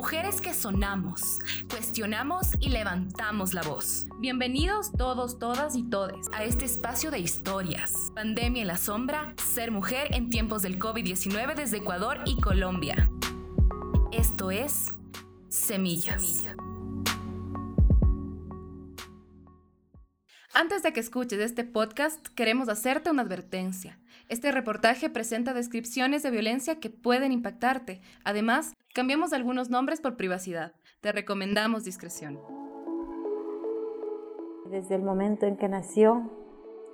Mujeres que sonamos, cuestionamos y levantamos la voz. Bienvenidos todos, todas y todes a este espacio de historias. Pandemia en la sombra, ser mujer en tiempos del COVID-19 desde Ecuador y Colombia. Esto es Semillas. Antes de que escuches este podcast, queremos hacerte una advertencia. Este reportaje presenta descripciones de violencia que pueden impactarte. Además, cambiamos algunos nombres por privacidad. Te recomendamos discreción. Desde el momento en que nació,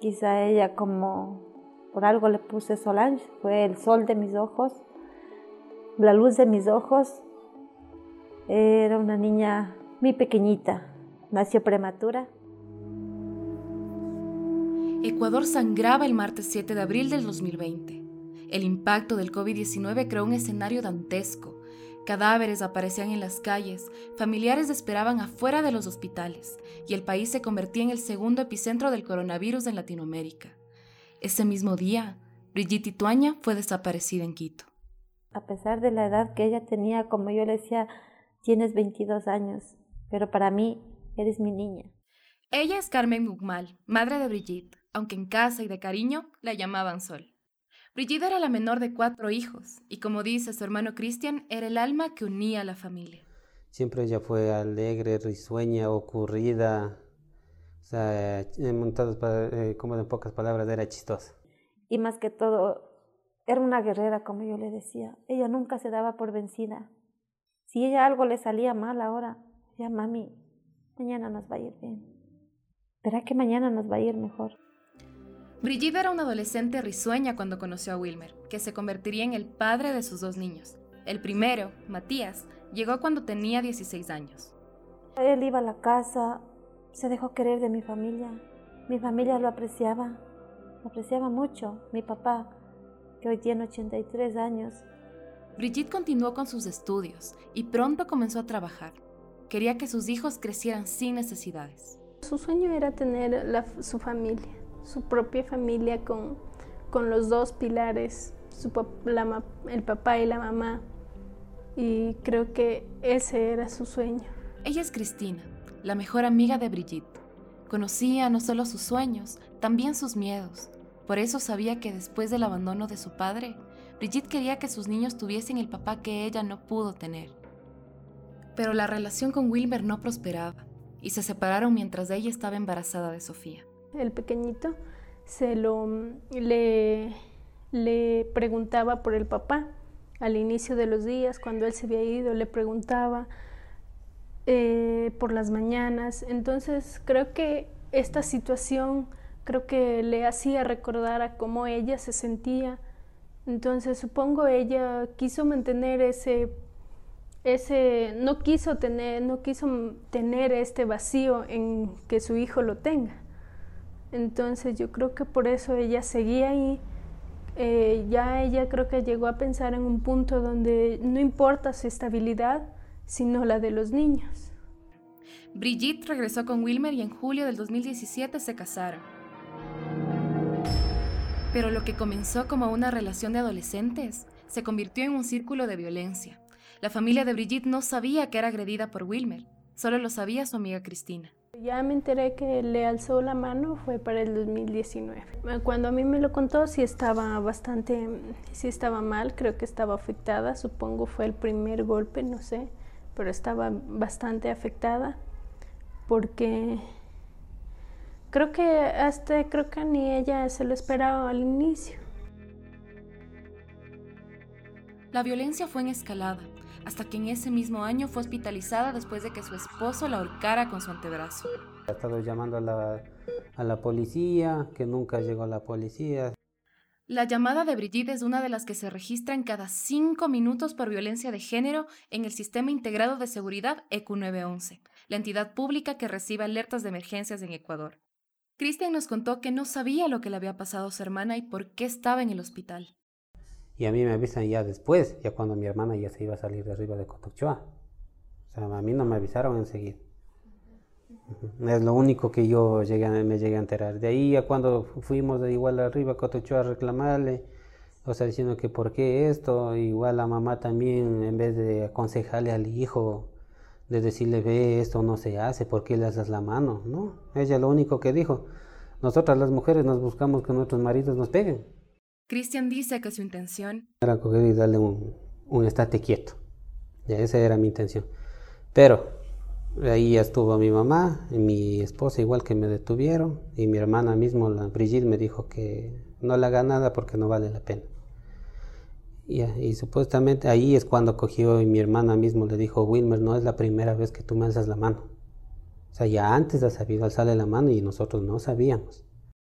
quizá ella como por algo le puse Solange, fue el sol de mis ojos, la luz de mis ojos. Era una niña muy pequeñita, nació prematura Ecuador sangraba el martes 7 de abril del 2020. El impacto del COVID-19 creó un escenario dantesco. Cadáveres aparecían en las calles, familiares esperaban afuera de los hospitales y el país se convertía en el segundo epicentro del coronavirus en Latinoamérica. Ese mismo día, Brigitte Ituaña fue desaparecida en Quito. A pesar de la edad que ella tenía, como yo le decía, tienes 22 años, pero para mí eres mi niña. Ella es Carmen Mugmal, madre de Brigitte aunque en casa y de cariño la llamaban Sol. Brigitte era la menor de cuatro hijos y como dice su hermano Cristian, era el alma que unía a la familia. Siempre ella fue alegre, risueña, ocurrida, o sea, en eh, como en pocas palabras, era chistosa. Y más que todo, era una guerrera, como yo le decía. Ella nunca se daba por vencida. Si ella algo le salía mal ahora, ya mami, mañana nos va a ir bien. Verá que mañana nos va a ir mejor. Brigitte era una adolescente risueña cuando conoció a Wilmer, que se convertiría en el padre de sus dos niños. El primero, Matías, llegó cuando tenía 16 años. Él iba a la casa, se dejó querer de mi familia. Mi familia lo apreciaba, lo apreciaba mucho. Mi papá, que hoy tiene 83 años. Brigitte continuó con sus estudios y pronto comenzó a trabajar. Quería que sus hijos crecieran sin necesidades. Su sueño era tener su familia su propia familia con, con los dos pilares, el papá y la mamá. Y creo que ese era su sueño. Ella es Cristina, la mejor amiga de Brigitte. Conocía no solo sus sueños, también sus miedos. Por eso sabía que después del abandono de su padre, Brigitte quería que sus niños tuviesen el papá que ella no pudo tener. Pero la relación con Wilmer no prosperaba y se separaron mientras ella estaba embarazada de Sofía el pequeñito, se lo le, le preguntaba por el papá. Al inicio de los días, cuando él se había ido, le preguntaba eh, por las mañanas. Entonces creo que esta situación creo que le hacía recordar a cómo ella se sentía. Entonces supongo ella quiso mantener ese ese no quiso tener no quiso tener este vacío en que su hijo lo tenga. Entonces yo creo que por eso ella seguía ahí. Eh, ya ella creo que llegó a pensar en un punto donde no importa su estabilidad, sino la de los niños. Brigitte regresó con Wilmer y en julio del 2017 se casaron. Pero lo que comenzó como una relación de adolescentes se convirtió en un círculo de violencia. La familia de Brigitte no sabía que era agredida por Wilmer, solo lo sabía su amiga Cristina. Ya me enteré que le alzó la mano fue para el 2019. Cuando a mí me lo contó sí estaba bastante, sí estaba mal, creo que estaba afectada, supongo fue el primer golpe, no sé, pero estaba bastante afectada porque creo que hasta creo que ni ella se lo esperaba al inicio. La violencia fue en escalada hasta que en ese mismo año fue hospitalizada después de que su esposo la ahorcara con su antebrazo. Ha estado llamando a la, a la policía, que nunca llegó la policía. La llamada de Brigitte es una de las que se registran cada cinco minutos por violencia de género en el Sistema Integrado de Seguridad EQ911, la entidad pública que recibe alertas de emergencias en Ecuador. Cristian nos contó que no sabía lo que le había pasado a su hermana y por qué estaba en el hospital. Y a mí me avisan ya después, ya cuando mi hermana ya se iba a salir de arriba de Cotochoa. O sea, a mí no me avisaron enseguida. Es lo único que yo llegué, me llegué a enterar. De ahí a cuando fuimos de igual arriba a Cotochoa a reclamarle, O sea, diciendo que por qué esto, igual la mamá también, en vez de aconsejarle al hijo, de decirle, ve, esto no se hace, ¿por qué le haces la mano? No, ella lo único que dijo, nosotras las mujeres nos buscamos que nuestros maridos nos peguen. Cristian dice que su intención era coger y darle un, un estate quieto. Ya esa era mi intención. Pero ahí ya estuvo mi mamá y mi esposa igual que me detuvieron y mi hermana mismo, la Brigitte, me dijo que no le haga nada porque no vale la pena. Y, y, supuestamente ahí es cuando cogió y mi hermana mismo le dijo, Wilmer, no es la primera vez que tú me alzas la mano. O sea, ya antes ha sabido alzarle la mano y nosotros no sabíamos.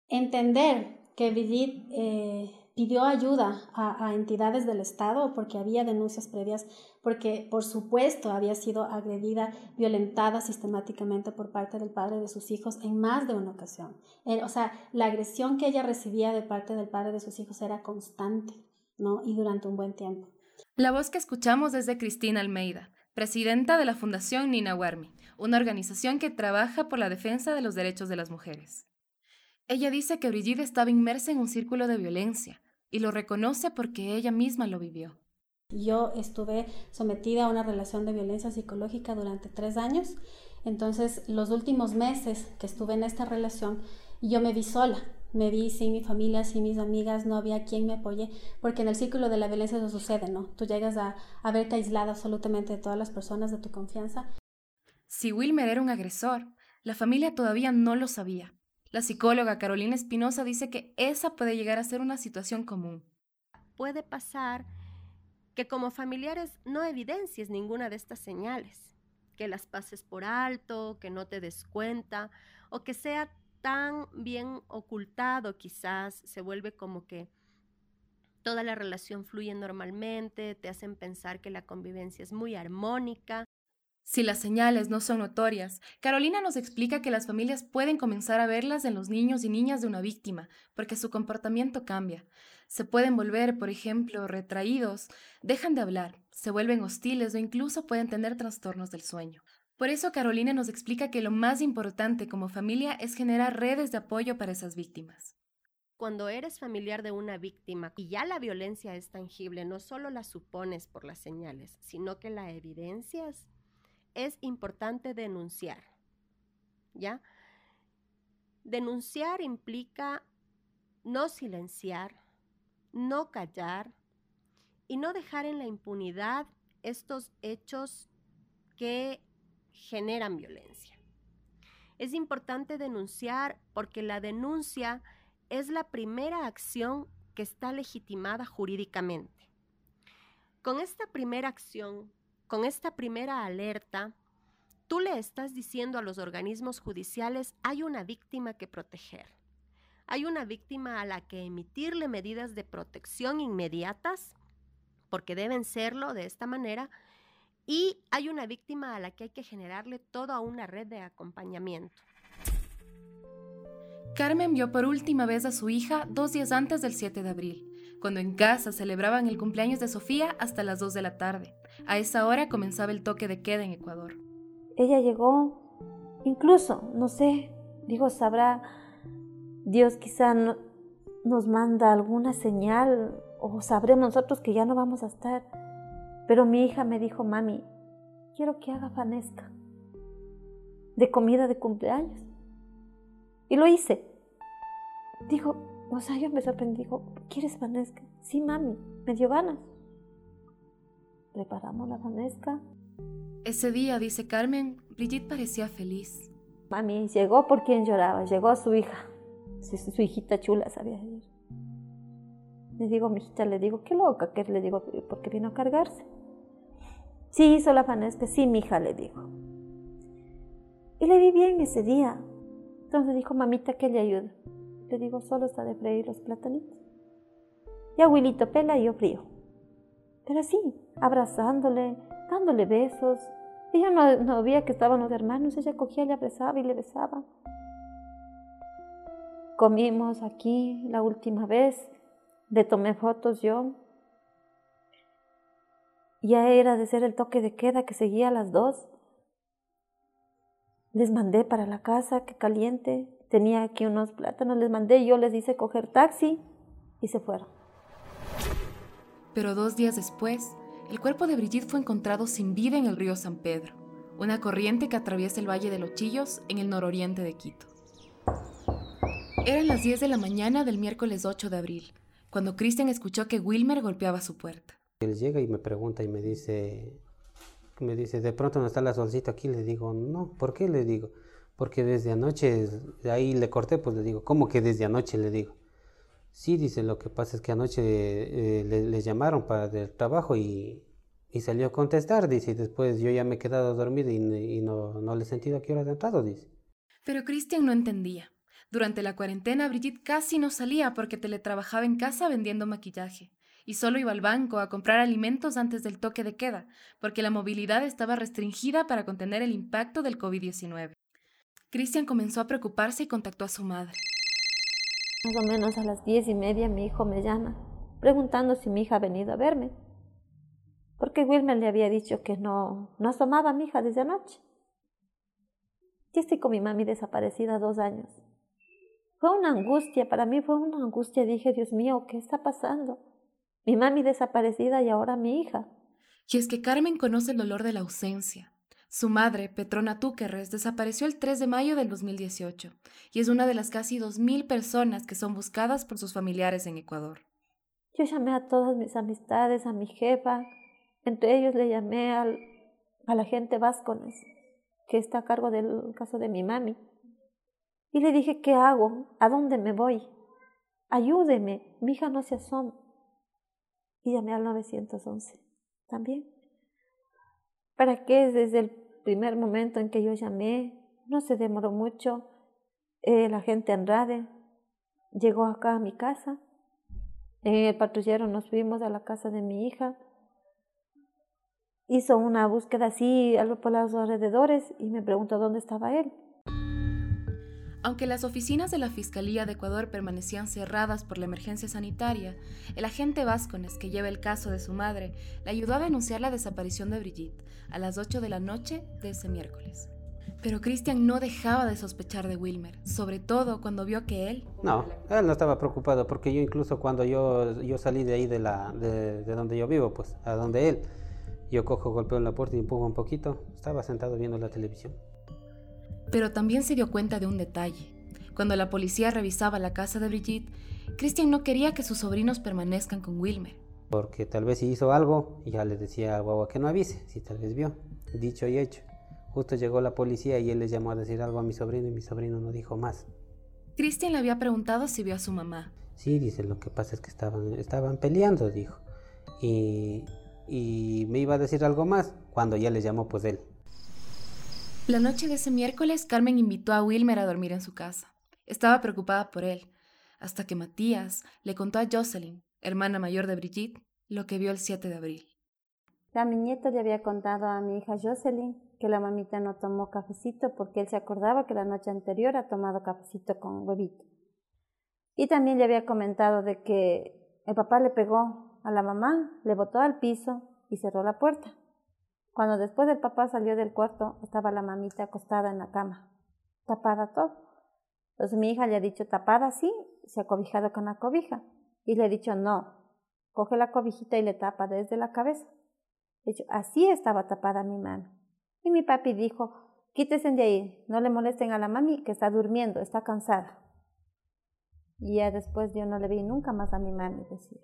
Entender que Brigitte eh, pidió ayuda a, entidades del Estado porque había denuncias previas, porque por supuesto había sido agredida, violentada sistemáticamente por parte del padre de sus hijos en más de una ocasión. Eh, o sea, la agresión que ella recibía de parte del padre de sus hijos era constante. ¿no? y durante un buen tiempo. La voz que escuchamos es de Cristina Almeida, presidenta de la Fundación Nina Warmi, una organización que trabaja por la defensa de los derechos de las mujeres. Ella dice que Brigitte estaba inmersa en un círculo de violencia y lo reconoce porque ella misma lo vivió. Yo estuve sometida a una relación de violencia psicológica durante tres años, entonces los últimos meses que estuve en esta relación, yo me vi sola, me vi sin mi familia, sin mis amigas, no había quien me apoye, porque en el círculo de la violencia eso sucede, ¿no? Tú llegas a, a verte aislada absolutamente de todas las personas de tu confianza. Si Wilmer era un agresor, la familia todavía no lo sabía. La psicóloga Carolina Espinosa dice que esa puede llegar a ser una situación común. Puede pasar que como familiares no evidencies ninguna de estas señales, que las pases por alto, que no te des cuenta o que sea tan bien ocultado quizás, se vuelve como que toda la relación fluye normalmente, te hacen pensar que la convivencia es muy armónica. Si las señales no son notorias, Carolina nos explica que las familias pueden comenzar a verlas en los niños y niñas de una víctima, porque su comportamiento cambia. Se pueden volver, por ejemplo, retraídos, dejan de hablar, se vuelven hostiles o incluso pueden tener trastornos del sueño. Por eso Carolina nos explica que lo más importante como familia es generar redes de apoyo para esas víctimas. Cuando eres familiar de una víctima y ya la violencia es tangible, no solo la supones por las señales, sino que la evidencias, es importante denunciar. ¿Ya? Denunciar implica no silenciar, no callar y no dejar en la impunidad estos hechos que generan violencia. Es importante denunciar porque la denuncia es la primera acción que está legitimada jurídicamente. Con esta primera acción, con esta primera alerta, tú le estás diciendo a los organismos judiciales hay una víctima que proteger. Hay una víctima a la que emitirle medidas de protección inmediatas, porque deben serlo de esta manera, y hay una víctima a la que hay que generarle toda una red de acompañamiento. Carmen vio por última vez a su hija dos días antes del 7 de abril, cuando en casa celebraban el cumpleaños de Sofía hasta las 2 de la tarde. A esa hora comenzaba el toque de queda en Ecuador. Ella llegó, incluso, no sé, digo, sabrá, Dios quizá nos manda alguna señal o sabremos nosotros que ya no vamos a estar pero mi hija me dijo, mami, quiero que haga fanesca de comida de cumpleaños. Y lo hice. Dijo, o sea, yo me sorprendí, dijo, ¿quieres fanesca? Sí, mami, me dio ganas. Preparamos la fanesca. Ese día, dice Carmen, Brigitte parecía feliz. Mami llegó por quien lloraba, llegó a su hija. Su, su hijita chula sabía ir. Le digo, mi hijita, le digo, qué loca, que le digo, porque vino a cargarse. Sí, hizo la fanesca, sí, mi hija, le digo. Y le vi bien ese día. Entonces dijo, mamita, que le ayuda. Le digo, solo está de freír los platanitos. Y abuelito pela y yo frío. Pero así, abrazándole, dándole besos. Ella no, no veía que estaban los hermanos, ella cogía, le abrazaba y le besaba. Comimos aquí la última vez, le tomé fotos yo. Ya era de ser el toque de queda que seguía a las dos. Les mandé para la casa, que caliente. Tenía aquí unos plátanos, les mandé, yo les hice coger taxi y se fueron. Pero dos días después, el cuerpo de Brigitte fue encontrado sin vida en el río San Pedro, una corriente que atraviesa el Valle de los Chillos en el nororiente de Quito. Eran las 10 de la mañana del miércoles 8 de abril, cuando Christian escuchó que Wilmer golpeaba su puerta. Él llega y me pregunta y me dice, me dice, ¿de pronto no está la solcita aquí? Le digo, no, ¿por qué? Le digo, porque desde anoche, ahí le corté, pues le digo, ¿cómo que desde anoche? Le digo. Sí, dice, lo que pasa es que anoche eh, le, llamaron para el trabajo y, y, salió a contestar, dice, y después yo ya me he quedado dormido y, no, no le he sentido a qué hora de entrado, dice. Pero Cristian no entendía. Durante la cuarentena, Brigitte casi no salía porque teletrabajaba en casa vendiendo maquillaje y solo iba al banco a comprar alimentos antes del toque de queda, porque la movilidad estaba restringida para contener el impacto del COVID-19. Cristian comenzó a preocuparse y contactó a su madre. Más o menos a las diez y media mi hijo me llama, preguntando si mi hija ha venido a verme, porque Wilmer le había dicho que no, no asomaba a mi hija desde anoche. Ya estoy con mi mami desaparecida dos años. Fue una angustia, para mí fue una angustia. Dije, Dios mío, ¿qué está pasando? Mi mami desaparecida y ahora mi hija. Y es que Carmen conoce el dolor de la ausencia. Su madre, Petrona Túquerres, desapareció el 3 de mayo del 2018 y es una de las casi 2.000 personas que son buscadas por sus familiares en Ecuador. Yo llamé a todas mis amistades, a mi jefa, entre ellos le llamé al, a la gente Vázquez, que está a cargo del caso de mi mami. Y le dije, ¿qué hago? ¿A dónde me voy? Ayúdeme, mi hija no se asoma. Y llamé al 911 también. ¿Para qué? Desde el primer momento en que yo llamé, no se demoró mucho. Eh, la gente Andrade llegó acá a mi casa. En el patrullero nos fuimos a la casa de mi hija. Hizo una búsqueda así por los alrededores y me preguntó dónde estaba él. Aunque las oficinas de la Fiscalía de Ecuador permanecían cerradas por la emergencia sanitaria, el agente Vázquez, que lleva el caso de su madre, le ayudó a denunciar la desaparición de Brigitte a las 8 de la noche de ese miércoles. Pero Christian no dejaba de sospechar de Wilmer, sobre todo cuando vio que él... No, él no estaba preocupado, porque yo incluso cuando yo, yo salí de ahí de, la, de, de donde yo vivo, pues a donde él, yo cojo, golpeo en la puerta y empujo un poquito, estaba sentado viendo la televisión. Pero también se dio cuenta de un detalle. Cuando la policía revisaba la casa de Brigitte, Christian no quería que sus sobrinos permanezcan con Wilmer. Porque tal vez si hizo algo, ya le decía a Guagua que no avise, si tal vez vio. Dicho y hecho. Justo llegó la policía y él les llamó a decir algo a mi sobrino y mi sobrino no dijo más. Christian le había preguntado si vio a su mamá. Sí, dice, lo que pasa es que estaban, estaban peleando, dijo. Y, y me iba a decir algo más cuando ya le llamó pues él. La noche de ese miércoles, Carmen invitó a Wilmer a dormir en su casa. Estaba preocupada por él, hasta que Matías le contó a Jocelyn, hermana mayor de Brigitte, lo que vio el 7 de abril. La nieta le había contado a mi hija Jocelyn que la mamita no tomó cafecito porque él se acordaba que la noche anterior ha tomado cafecito con huevito. Y también le había comentado de que el papá le pegó a la mamá, le botó al piso y cerró la puerta. Cuando después el papá salió del cuarto, estaba la mamita acostada en la cama, tapada todo. Entonces mi hija le ha dicho, tapada sí, se ha cobijado con la cobija. Y le he dicho, no, coge la cobijita y le tapa desde la cabeza. De hecho, así estaba tapada mi mami. Y mi papi dijo, quítese de ahí, no le molesten a la mami que está durmiendo, está cansada. Y ya después yo no le vi nunca más a mi mami decir.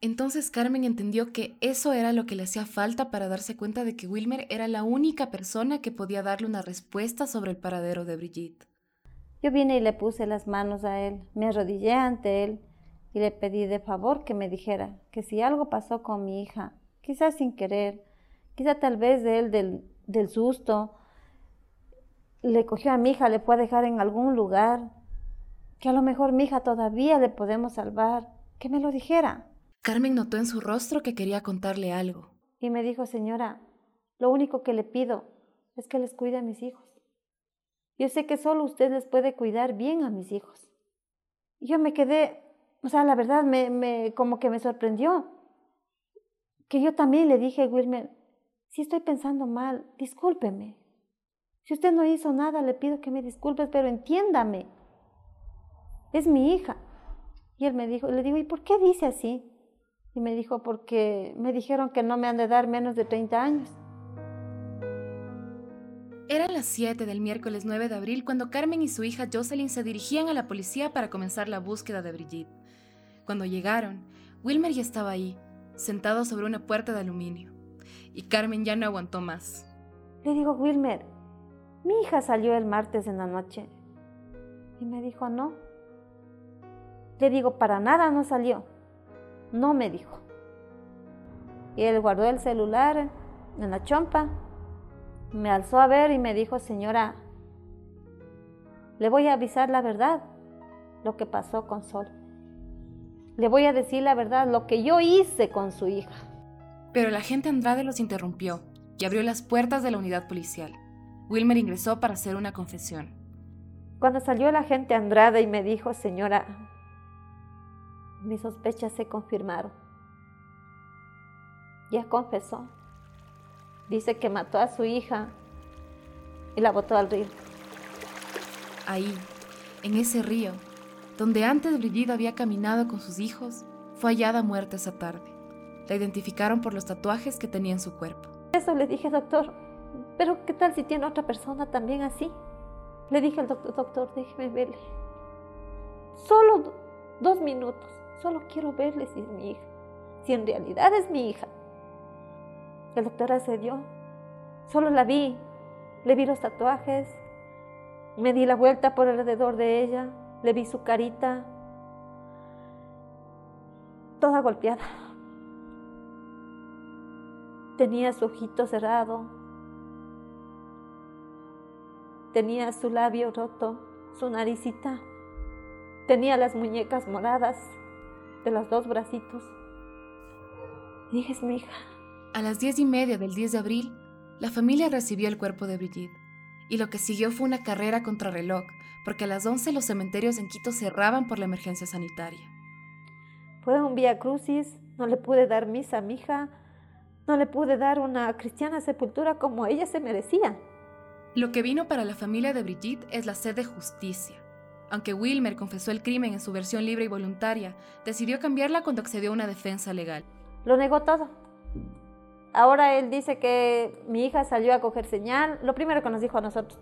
Entonces Carmen entendió que eso era lo que le hacía falta para darse cuenta de que Wilmer era la única persona que podía darle una respuesta sobre el paradero de Brigitte. Yo vine y le puse las manos a él, me arrodillé ante él y le pedí de favor que me dijera que si algo pasó con mi hija, quizás sin querer, quizá tal vez de él del, del susto, le cogió a mi hija, le puede dejar en algún lugar, que a lo mejor mi hija todavía le podemos salvar, que me lo dijera. Carmen notó en su rostro que quería contarle algo. Y me dijo, señora, lo único que le pido es que les cuide a mis hijos. Yo sé que solo usted les puede cuidar bien a mis hijos. Y yo me quedé, o sea, la verdad me, como que me sorprendió. Que yo también le dije, Wilmer, si estoy pensando mal, discúlpeme. Si usted no hizo nada, le pido que me disculpes, pero entiéndame. Es mi hija. Y él me dijo, le digo, ¿y por qué dice así? Y me dijo, porque me dijeron que no me han de dar menos de 30 años. Eran las 7 del miércoles 9 de abril cuando Carmen y su hija Jocelyn se dirigían a la policía para comenzar la búsqueda de Brigitte. Cuando llegaron, Wilmer ya estaba ahí, sentado sobre una puerta de aluminio, y Carmen ya no aguantó más. Le digo, Wilmer, mi hija salió el martes en la noche. Y me dijo, no. Le digo, para nada no salió. No me dijo. Y él guardó el celular en la chompa, me alzó a ver y me dijo, señora, le voy a avisar la verdad, lo que pasó con Sol. Le voy a decir la verdad, lo que yo hice con su hija. Pero el agente Andrade los interrumpió y abrió las puertas de la unidad policial. Wilmer ingresó para hacer una confesión. Cuando salió el agente Andrade y me dijo, señora, mis sospechas se confirmaron. Ya confesó. Dice que mató a su hija y la botó al río. Ahí, en ese río, donde antes Brigitte había caminado con sus hijos, fue hallada muerta esa tarde. La identificaron por los tatuajes que tenía en su cuerpo. Eso le dije, doctor, pero ¿qué tal si tiene otra persona también así? Le dije al doctor, doctor, déjeme verle. Solo dos minutos, solo quiero verle si es mi hija, si en realidad es mi hija. El doctor accedió, solo la vi, le vi los tatuajes, me di la vuelta por alrededor de ella, le vi su carita, toda golpeada. Tenía su ojito cerrado, tenía su labio roto, su naricita, tenía las muñecas moradas de los dos bracitos. dije, es mi hija. A las diez y media del 10 de abril, la familia recibió el cuerpo de Brigitte, y lo que siguió fue una carrera contra reloj, porque a las 11 los cementerios en Quito cerraban por la emergencia sanitaria. Fue un vía crucis, no le pude dar misa a mi hija, no le pude dar una cristiana sepultura como ella se merecía. Lo que vino para la familia de Brigitte es la sed de justicia. Aunque Wilmer confesó el crimen en su versión libre y voluntaria, decidió cambiarla cuando accedió a una defensa legal. Lo negó todo. Ahora él dice que mi hija salió a coger señal. Lo primero que nos dijo a nosotros,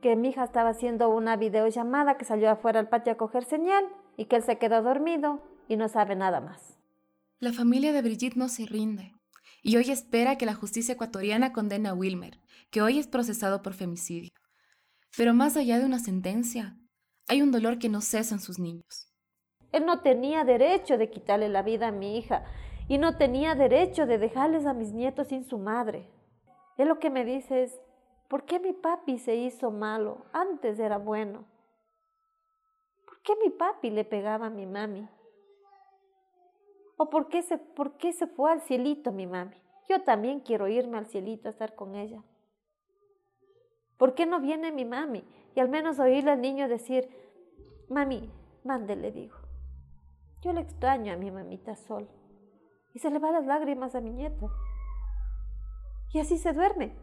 que mi hija estaba haciendo una videollamada, que salió afuera al patio a coger señal y que él se quedó dormido y no sabe nada más. La familia de Brigitte no se rinde y hoy espera que la justicia ecuatoriana condene a Wilmer, que hoy es procesado por femicidio. Pero más allá de una sentencia, hay un dolor que no cesa en sus niños. Él no tenía derecho de quitarle la vida a mi hija y no tenía derecho de dejarles a mis nietos sin su madre. Él lo que me dice es, ¿por qué mi papi se hizo malo? Antes era bueno. ¿Por qué mi papi le pegaba a mi mami? ¿O por qué se, por qué se fue al cielito mi mami? Yo también quiero irme al cielito a estar con ella. ¿Por qué no viene mi mami? Y al menos oírle al niño decir, mami, mándele, digo. Yo le extraño a mi mamita Sol y se le van las lágrimas a mi nieto. Y así se duerme.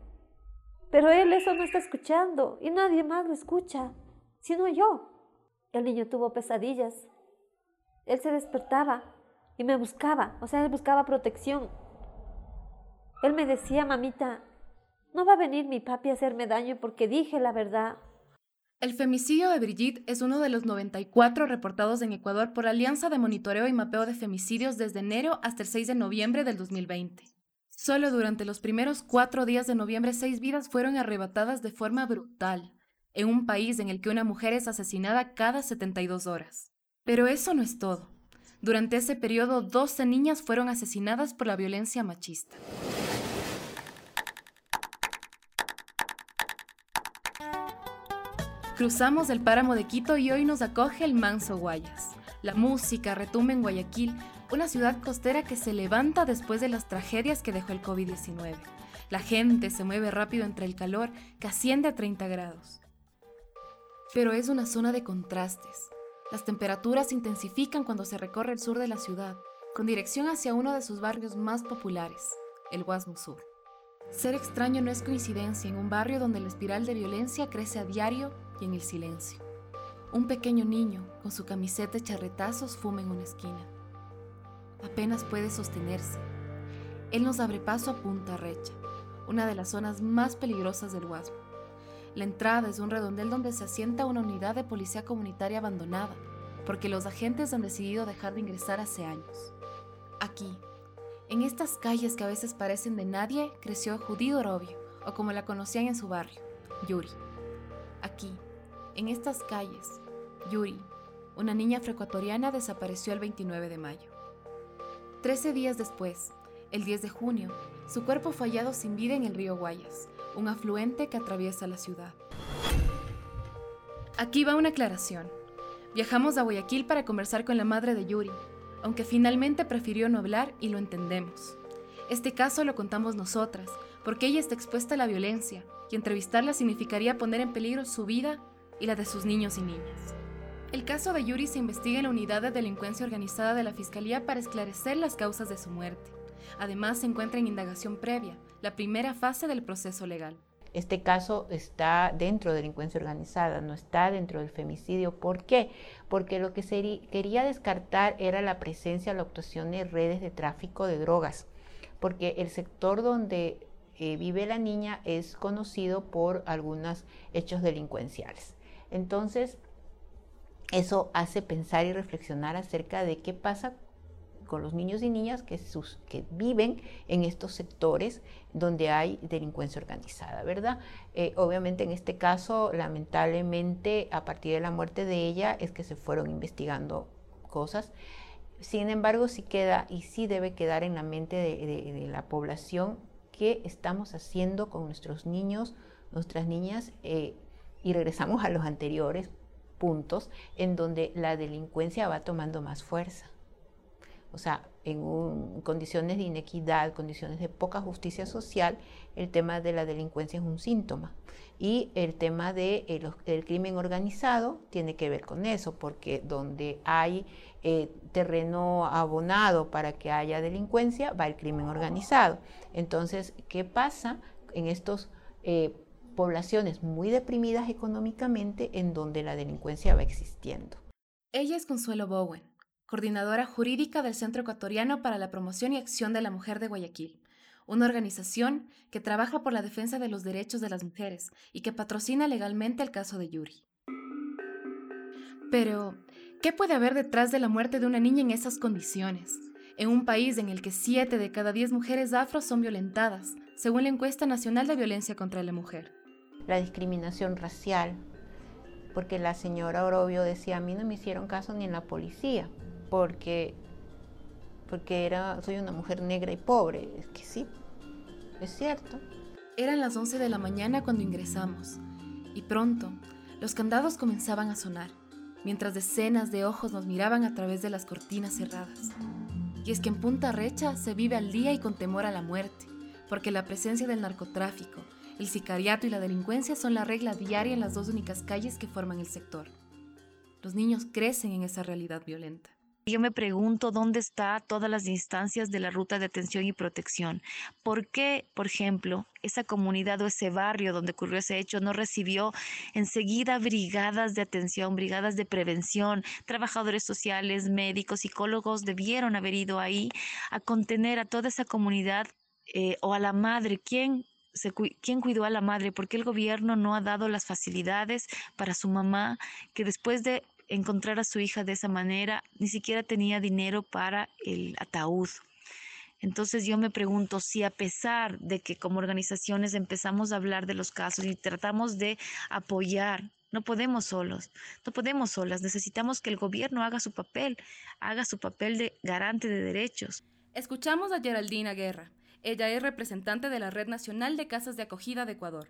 Pero él eso no está escuchando y nadie más lo escucha, sino yo. El niño tuvo pesadillas. Él se despertaba y me buscaba, o sea, él buscaba protección. Él me decía, mamita, no va a venir mi papi a hacerme daño porque dije la verdad. El femicidio de Brigitte es uno de los 94 reportados en Ecuador por Alianza de Monitoreo y Mapeo de Femicidios desde enero hasta el 6 de noviembre del 2020. Solo durante los primeros cuatro días de noviembre, seis vidas fueron arrebatadas de forma brutal, en un país en el que una mujer es asesinada cada 72 horas. Pero eso no es todo. Durante ese periodo, 12 niñas fueron asesinadas por la violencia machista. Cruzamos el páramo de Quito y hoy nos acoge el Manso Guayas. La música retumba en Guayaquil, una ciudad costera que se levanta después de las tragedias que dejó el COVID-19. La gente se mueve rápido entre el calor que asciende a 30 grados. Pero es una zona de contrastes. Las temperaturas se intensifican cuando se recorre el sur de la ciudad, con dirección hacia uno de sus barrios más populares, el Guasmo Sur. Ser extraño no es coincidencia en un barrio donde la espiral de violencia crece a diario en el silencio. Un pequeño niño, con su camiseta de charretazos, fuma en una esquina. apenas puede sostenerse. Él nos abre paso a Punta Recha, una de las zonas más peligrosas del Guasmo. La entrada es un redondel donde se asienta una unidad de policía comunitaria abandonada, porque los agentes han decidido dejar de ingresar hace años. Aquí, en estas calles que a veces parecen de nadie, creció Judith Orobio, o como la conocían en su barrio, Yuri. Aquí, en estas calles, Yuri, una niña afroecuatoriana, desapareció el 29 de mayo. Trece días después, el 10 de junio, su cuerpo fue hallado sin vida en el río Guayas, un afluente que atraviesa la ciudad. Aquí va una aclaración. Viajamos a Guayaquil para conversar con la madre de Yuri, aunque finalmente prefirió no hablar y lo entendemos. Este caso lo contamos nosotras, porque ella está expuesta a la violencia, y entrevistarla significaría poner en peligro su vida y la de sus niños y niñas. El caso de Yuri se investiga en la unidad de delincuencia organizada de la Fiscalía para esclarecer las causas de su muerte. Además, se encuentra en indagación previa, la primera fase del proceso legal. Este caso está dentro de delincuencia organizada, no está dentro del femicidio. ¿Por qué? Porque lo que se quería descartar era la presencia, la actuación de redes de tráfico de drogas, porque el sector donde eh, vive la niña es conocido por algunos hechos delincuenciales. Entonces, eso hace pensar y reflexionar acerca de qué pasa con los niños y niñas que, viven en estos sectores donde hay delincuencia organizada, ¿verdad? Eh, obviamente en este caso, lamentablemente, a partir de la muerte de ella es que se fueron investigando cosas. Sin embargo, sí queda y sí debe quedar en la mente de, la población qué estamos haciendo con nuestros niños, nuestras niñas, eh, y regresamos a los anteriores puntos en donde la delincuencia va tomando más fuerza o sea, en condiciones de inequidad, condiciones de poca justicia social, el tema de la delincuencia es un síntoma. Y el tema del de, crimen organizado tiene que ver con eso, porque donde hay eh, terreno abonado para que haya delincuencia, va el crimen organizado. Entonces, ¿qué pasa en estas eh, poblaciones muy deprimidas económicamente en donde la delincuencia va existiendo? Ella es Consuelo Bowen coordinadora jurídica del Centro Ecuatoriano para la Promoción y Acción de la Mujer de Guayaquil, una organización que trabaja por la defensa de los derechos de las mujeres y que patrocina legalmente el caso de Yuri. Pero, ¿qué puede haber detrás de la muerte de una niña en esas condiciones? En un país en el que 7 de cada 10 mujeres afro son violentadas, según la encuesta nacional de violencia contra la mujer. La discriminación racial, porque la señora Orobio decía, a mí no me hicieron caso ni en la policía porque, porque era, soy una mujer negra y pobre. Es que sí, es cierto. Eran las 11 de la mañana cuando ingresamos y pronto los candados comenzaban a sonar, mientras decenas de ojos nos miraban a través de las cortinas cerradas. Y es que en Punta Recha se vive al día y con temor a la muerte, porque la presencia del narcotráfico, el sicariato y la delincuencia son la regla diaria en las dos únicas calles que forman el sector. Los niños crecen en esa realidad violenta. Yo me pregunto dónde están todas las instancias de la ruta de atención y protección. ¿Por qué, por ejemplo, esa comunidad o ese barrio donde ocurrió ese hecho no recibió enseguida brigadas de atención, brigadas de prevención? Trabajadores sociales, médicos, psicólogos debieron haber ido ahí a contener a toda esa comunidad eh, o a la madre. ¿Quién ¿quién cuidó a la madre? ¿Por qué el gobierno no ha dado las facilidades para su mamá que después de encontrar a su hija de esa manera, ni siquiera tenía dinero para el ataúd. Entonces yo me pregunto si a pesar de que como organizaciones empezamos a hablar de los casos y tratamos de apoyar, no podemos solos, no podemos solas, necesitamos que el gobierno haga su papel, haga su papel de garante de derechos. Escuchamos a Geraldina Guerra. Ella es representante de la Red Nacional de Casas de Acogida de Ecuador.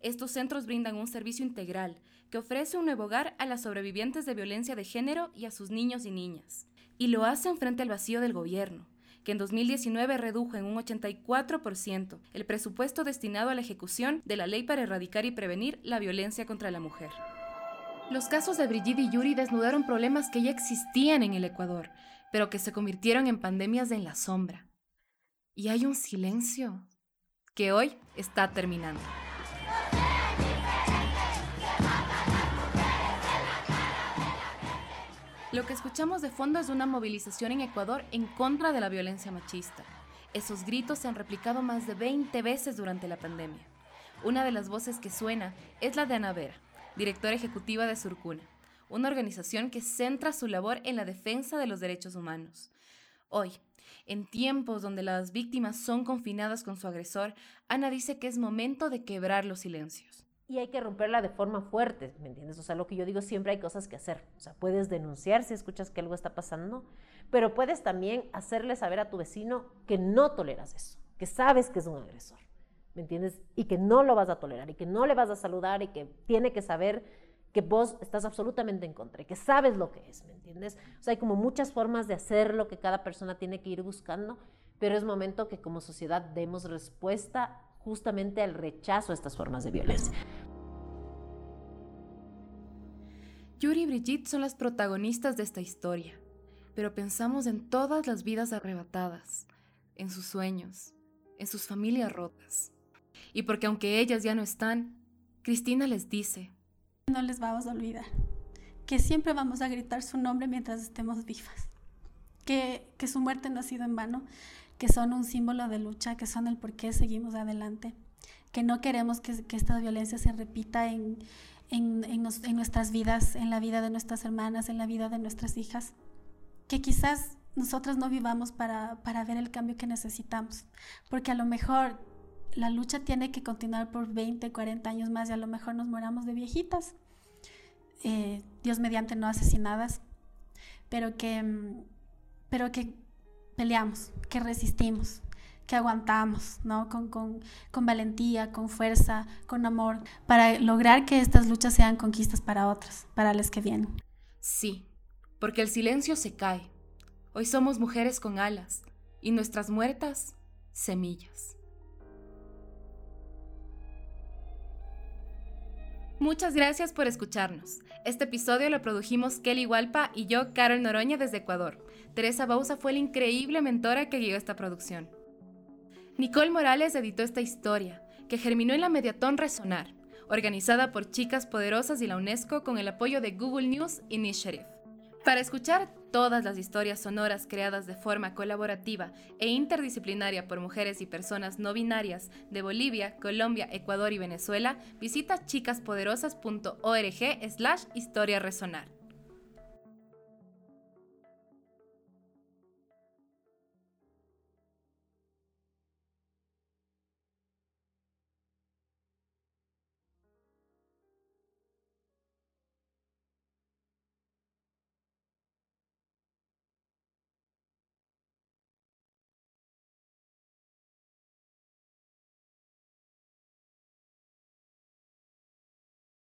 Estos centros brindan un servicio integral que ofrece un nuevo hogar a las sobrevivientes de violencia de género y a sus niños y niñas. Y lo hacen frente al vacío del gobierno, que en 2019 redujo en un 84% el presupuesto destinado a la ejecución de la ley para erradicar y prevenir la violencia contra la mujer. Los casos de Brigitte y Yuri desnudaron problemas que ya existían en el Ecuador, pero que se convirtieron en pandemias en la sombra. Y hay un silencio que hoy está terminando. Lo que escuchamos de fondo es una movilización en Ecuador en contra de la violencia machista. Esos gritos se han replicado más de 20 veces durante la pandemia. Una de las voces que suena es la de Ana Vera, directora ejecutiva de Surcuna, una organización que centra su labor en la defensa de los derechos humanos. Hoy, en tiempos donde las víctimas son confinadas con su agresor, Ana dice que es momento de quebrar los silencios y hay que romperla de forma fuerte, ¿me entiendes? O sea, lo que yo digo, siempre hay cosas que hacer. O sea, puedes denunciar si escuchas que algo está pasando, pero puedes también hacerle saber a tu vecino que no toleras eso, que sabes que es un agresor, ¿me entiendes? Y que no lo vas a tolerar y que no le vas a saludar y que tiene que saber que vos estás absolutamente en contra y que sabes lo que es, ¿me entiendes? O sea, hay como muchas formas de hacerlo que cada persona tiene que ir buscando, pero es momento que como sociedad demos respuesta justamente al rechazo a estas formas de violencia. Yuri y Brigitte son las protagonistas de esta historia, pero pensamos en todas las vidas arrebatadas, en sus sueños, en sus familias rotas. Y porque aunque ellas ya no están, Cristina les dice, no les vamos a olvidar, que siempre vamos a gritar su nombre mientras estemos vivas, que, que su muerte no ha sido en vano, que son un símbolo de lucha, que son el por qué seguimos adelante, que no queremos que, esta violencia se repita en, en, nuestras vidas, en la vida de nuestras hermanas, en la vida de nuestras hijas, que quizás nosotras no vivamos para, para ver el cambio que necesitamos, porque a lo mejor la lucha tiene que continuar por 20, 40 años más y a lo mejor nos moramos de viejitas, eh, Dios mediante no asesinadas, pero que, mm, pero que peleamos, que resistimos, que aguantamos, ¿no? Con, con, con, valentía, con fuerza, con amor, para lograr que estas luchas sean conquistas para otras, para las que vienen. Sí, porque el silencio se cae. Hoy somos mujeres con alas y nuestras muertas, semillas. Muchas gracias por escucharnos. Este episodio lo produjimos Kelly Hualpa y yo, Carol Noroña, desde Ecuador. Teresa Bausa fue la increíble mentora que guió esta producción. Nicole Morales editó esta historia, que germinó en la Mediatón Resonar, organizada por Chicas Poderosas y la UNESCO con el apoyo de Google News Initiative. Para escuchar todas las historias sonoras creadas de forma colaborativa e interdisciplinaria por mujeres y personas no binarias de Bolivia, Colombia, Ecuador y Venezuela, visita chicaspoderosas.org slash historia resonar.